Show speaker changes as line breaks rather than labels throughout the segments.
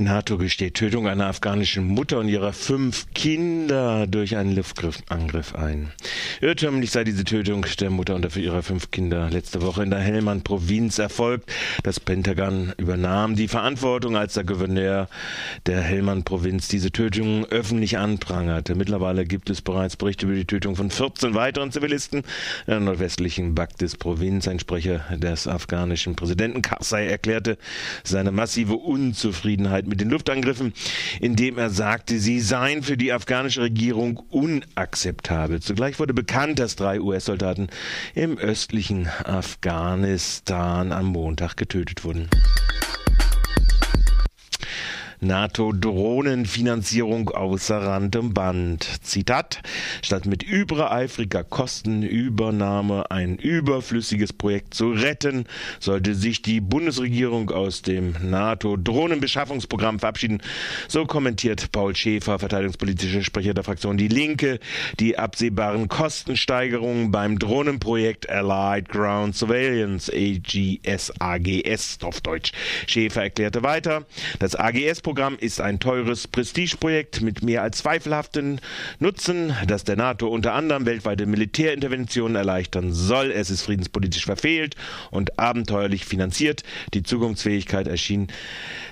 NATO gesteht Tötung einer afghanischen Mutter und ihrer fünf Kinder durch einen Luftangriff ein. Irrtümlich sei diese Tötung der Mutter und dafür ihrer fünf Kinder letzte Woche in der Helmand-Provinz erfolgt. Das Pentagon übernahm die Verantwortung, als der Gouverneur der Helmand-Provinz diese Tötung öffentlich anprangerte. Mittlerweile gibt es bereits Berichte über die Tötung von 14 weiteren Zivilisten in der nordwestlichen Bagdis-Provinz. Ein Sprecher des afghanischen Präsidenten Karzai erklärte seine massive Unzufriedenheit mit den Luftangriffen, indem er sagte, sie seien für die afghanische Regierung unakzeptabel. Zugleich wurde bekannt, dass drei US-Soldaten im östlichen Afghanistan am Montag getötet wurden. NATO-Drohnenfinanzierung außer Rand und Band. Zitat, statt mit übereifriger Kostenübernahme ein überflüssiges Projekt zu retten, sollte sich die Bundesregierung aus dem NATO-Drohnenbeschaffungsprogramm verabschieden. So kommentiert Paul Schäfer, verteidigungspolitischer Sprecher der Fraktion Die Linke, die absehbaren Kostensteigerungen beim Drohnenprojekt Allied Ground Surveillance, AGS, AGS auf Deutsch. Schäfer erklärte weiter, das AGS Programm ist ein teures Prestigeprojekt mit mehr als zweifelhaften Nutzen, das der NATO unter anderem weltweite Militärinterventionen erleichtern soll. Es ist friedenspolitisch verfehlt und abenteuerlich finanziert. Die Zukunftsfähigkeit erschien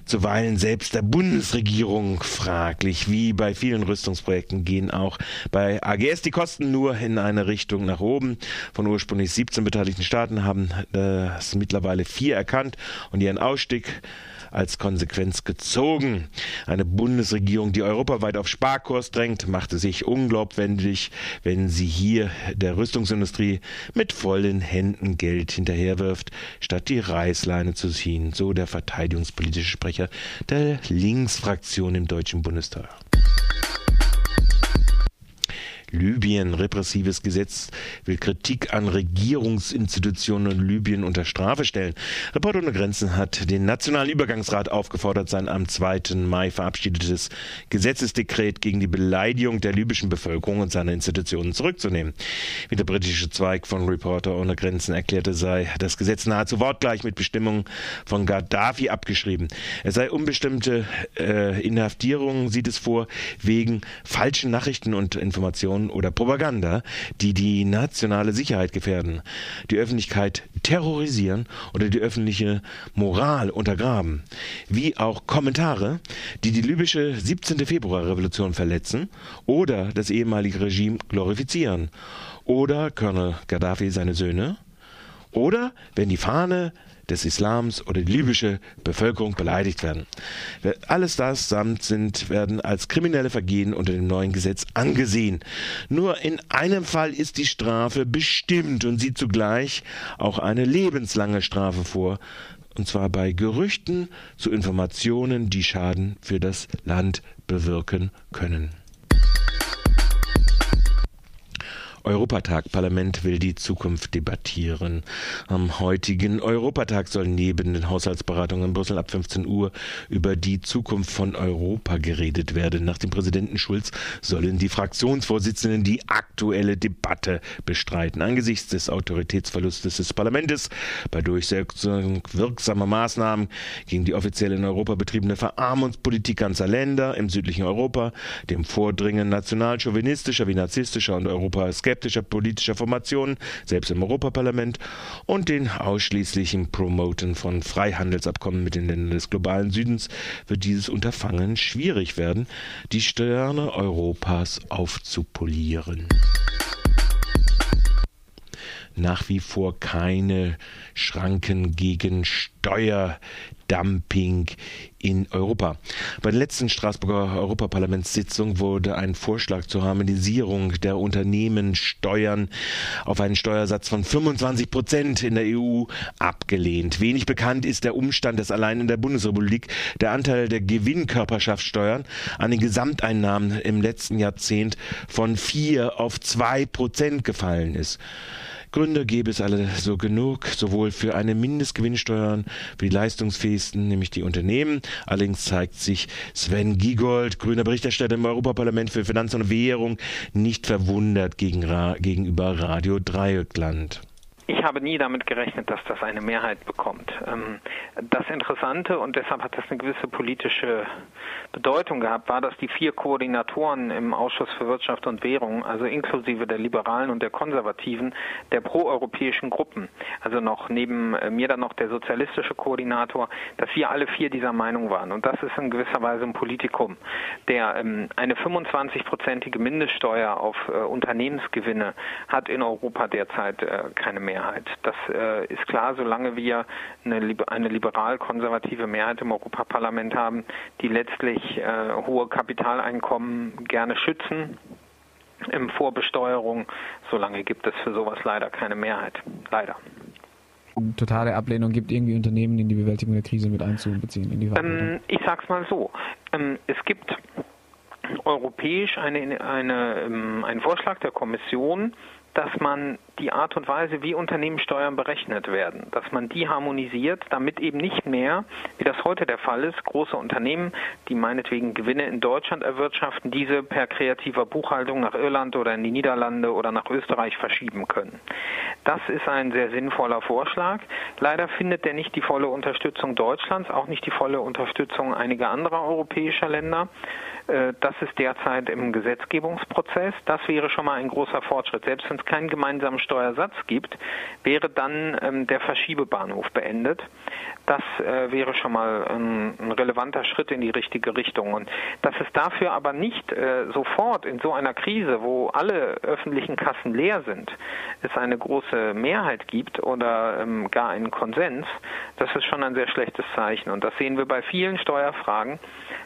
zuweilen selbst der Bundesregierung fraglich. Wie bei vielen Rüstungsprojekten gehen auch bei AGS die Kosten nur in eine Richtung nach oben. Von ursprünglich 17 beteiligten Staaten haben das mittlerweile vier erkannt und ihren Ausstieg als Konsequenz gezogen. Eine Bundesregierung, die europaweit auf Sparkurs drängt, machte sich unglaubwürdig, wenn sie hier der Rüstungsindustrie mit vollen Händen Geld hinterherwirft, statt die Reißleine zu ziehen, so der verteidigungspolitische Sprecher der Linksfraktion im Deutschen Bundestag. Libyen, repressives Gesetz, will Kritik an Regierungsinstitutionen in Libyen unter Strafe stellen. Reporter ohne Grenzen hat den Nationalen Übergangsrat aufgefordert, sein am 2. Mai verabschiedetes Gesetzesdekret gegen die Beleidigung der libyschen Bevölkerung und seiner Institutionen zurückzunehmen. Wie der britische Zweig von Reporter ohne Grenzen erklärte, sei das Gesetz nahezu wortgleich mit Bestimmungen von Gaddafi abgeschrieben. Es sei unbestimmte äh, Inhaftierungen, sieht es vor, wegen falschen Nachrichten und Informationen oder Propaganda, die die nationale Sicherheit gefährden, die Öffentlichkeit terrorisieren oder die öffentliche Moral untergraben, wie auch Kommentare, die die libysche 17. Februarrevolution verletzen oder das ehemalige Regime glorifizieren oder Colonel Gaddafi seine Söhne oder wenn die Fahne des Islams oder die libysche Bevölkerung beleidigt werden. Alles das samt sind, werden als kriminelle Vergehen unter dem neuen Gesetz angesehen. Nur in einem Fall ist die Strafe bestimmt und sieht zugleich auch eine lebenslange Strafe vor, und zwar bei Gerüchten zu Informationen, die Schaden für das Land bewirken können. Europatag. Parlament will die Zukunft debattieren. Am heutigen Europatag soll neben den Haushaltsberatungen in Brüssel ab 15 Uhr über die Zukunft von Europa geredet werden. Nach dem Präsidenten Schulz sollen die Fraktionsvorsitzenden die aktuelle Debatte bestreiten. Angesichts des Autoritätsverlustes des Parlaments bei Durchsetzung wirksamer Maßnahmen gegen die offiziell in Europa betriebene Verarmungspolitik ganzer Länder im südlichen Europa, dem Vordringen nationalchauvinistischer wie narzisstischer und europaskeptischer skeptischer politischer Formationen, selbst im Europaparlament, und den ausschließlichen Promoten von Freihandelsabkommen mit den Ländern des globalen Südens wird dieses Unterfangen schwierig werden, die Sterne Europas aufzupolieren nach wie vor keine Schranken gegen Steuerdumping in Europa. Bei der letzten Straßburger Europaparlamentssitzung wurde ein Vorschlag zur Harmonisierung der Unternehmenssteuern auf einen Steuersatz von 25 Prozent in der EU abgelehnt. Wenig bekannt ist der Umstand, dass allein in der Bundesrepublik der Anteil der Gewinnkörperschaftssteuern an den Gesamteinnahmen im letzten Jahrzehnt von vier auf zwei Prozent gefallen ist. Gründe gäbe es alle so genug, sowohl für eine Mindestgewinnsteuer für die leistungsfähigsten, nämlich die Unternehmen. Allerdings zeigt sich Sven Giegold, grüner Berichterstatter im Europaparlament für Finanzen und Währung, nicht verwundert gegen, gegenüber Radio Dreieckland.
Ich habe nie damit gerechnet, dass das eine Mehrheit bekommt. Ähm, das Interessante, und deshalb hat das eine gewisse politische Bedeutung gehabt, war, dass die vier Koordinatoren im Ausschuss für Wirtschaft und Währung, also inklusive der Liberalen und der Konservativen, der proeuropäischen Gruppen, also noch neben äh, mir dann noch der sozialistische Koordinator, dass wir alle vier dieser Meinung waren. Und das ist in gewisser Weise ein Politikum, der ähm, eine 25-prozentige Mindeststeuer auf äh, Unternehmensgewinne hat in Europa derzeit äh, keine Mehrheit. Das äh, ist klar, solange wir eine, eine liberal-konservative Mehrheit im Europaparlament haben, die letztlich äh, hohe Kapitaleinkommen gerne schützen im Vorbesteuerung, solange gibt es für sowas leider keine Mehrheit. Leider
totale Ablehnung gibt, irgendwie Unternehmen in die Bewältigung der Krise mit einzubeziehen? In die
ähm, ich sag's mal so. Ähm, es gibt europäisch eine, eine, ähm, einen Vorschlag der Kommission, dass man die Art und Weise, wie Unternehmenssteuern berechnet werden, dass man die harmonisiert, damit eben nicht mehr, wie das heute der Fall ist, große Unternehmen, die meinetwegen Gewinne in Deutschland erwirtschaften, diese per kreativer Buchhaltung nach Irland oder in die Niederlande oder nach Österreich verschieben können. Das ist ein sehr sinnvoller Vorschlag. Leider findet der nicht die volle Unterstützung Deutschlands, auch nicht die volle Unterstützung einiger anderer europäischer Länder. Äh, das ist derzeit im Gesetzgebungsprozess. Das wäre schon mal ein großer Fortschritt. Selbst wenn es keinen gemeinsamen Steuersatz gibt, wäre dann ähm, der Verschiebebahnhof beendet. Das äh, wäre schon mal ein, ein, relevanter Schritt in die richtige Richtung. Und dass es dafür aber nicht äh, sofort in so einer Krise, wo alle öffentlichen Kassen leer sind, es eine große Mehrheit gibt oder ähm, gar einen Konsens, das ist schon ein sehr schlechtes Zeichen. Und das sehen wir bei vielen Steuerfragen,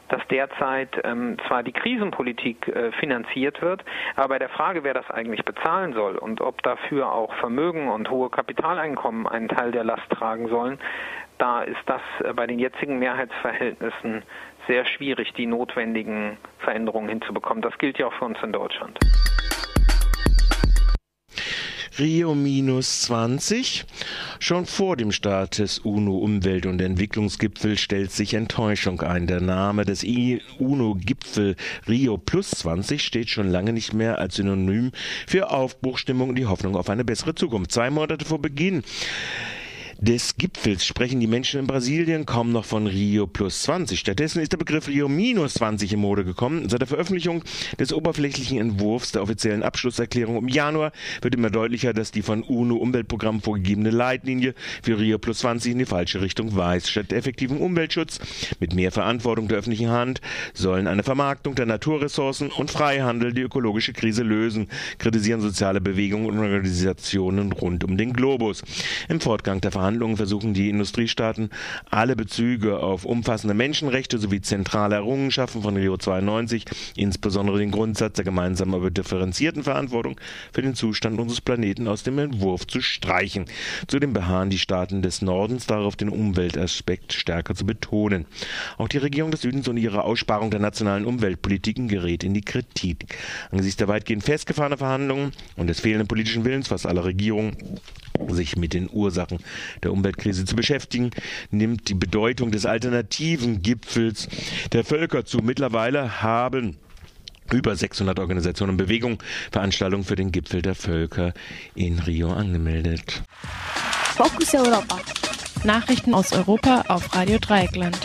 dass derzeit ähm, zwar die Krisenpolitik äh, finanziert wird, aber bei der Frage, wer das eigentlich bezahlen soll und ob dafür auch Vermögen und hohe Kapitaleinkommen einen Teil der Last tragen sollen, da ist das äh, bei den jetzigen Mehrheitsverhältnissen sehr schwierig, die notwendigen Veränderungen hinzubekommen. Das gilt ja auch für uns in Deutschland.
Rio minus 20. Schon vor dem Start des UNO-Umwelt- und Entwicklungsgipfels stellt sich Enttäuschung ein. Der Name des UNO-Gipfel Rio plus 20 steht schon lange nicht mehr als Synonym für Aufbruchstimmung und die Hoffnung auf eine bessere Zukunft. Zwei Monate vor Beginn des Gipfels sprechen die Menschen in Brasilien kaum noch von Rio plus 20. Stattdessen ist der Begriff Rio minus 20 in Mode gekommen. Seit der Veröffentlichung des oberflächlichen Entwurfs der offiziellen Abschlusserklärung im Januar wird immer deutlicher, dass die von UNO-Umweltprogramm vorgegebene Leitlinie für Rio plus 20 in die falsche Richtung weist. Statt effektivem Umweltschutz mit mehr Verantwortung der öffentlichen Hand sollen eine Vermarktung der Naturressourcen und Freihandel die ökologische Krise lösen, kritisieren soziale Bewegungen und Organisationen rund um den Globus. Im Fortgang der Verhandlungen Verhandlungen versuchen die Industriestaaten, alle Bezüge auf umfassende Menschenrechte sowie zentrale Errungenschaften von Rio 92, insbesondere den Grundsatz der gemeinsamen, aber differenzierten Verantwortung für den Zustand unseres Planeten aus dem Entwurf zu streichen. Zudem beharren die Staaten des Nordens darauf, den Umweltaspekt stärker zu betonen. Auch die Regierung des Südens und ihre Aussparung der nationalen Umweltpolitiken gerät in die Kritik. Angesichts der weitgehend festgefahrenen Verhandlungen und des fehlenden politischen Willens fast aller Regierungen sich mit den Ursachen der Umweltkrise zu beschäftigen, nimmt die Bedeutung des alternativen Gipfels der Völker zu. Mittlerweile haben über 600 Organisationen und Bewegungen Veranstaltungen für den Gipfel der Völker in Rio angemeldet.
Fokus Europa. Nachrichten aus Europa auf Radio Dreieckland.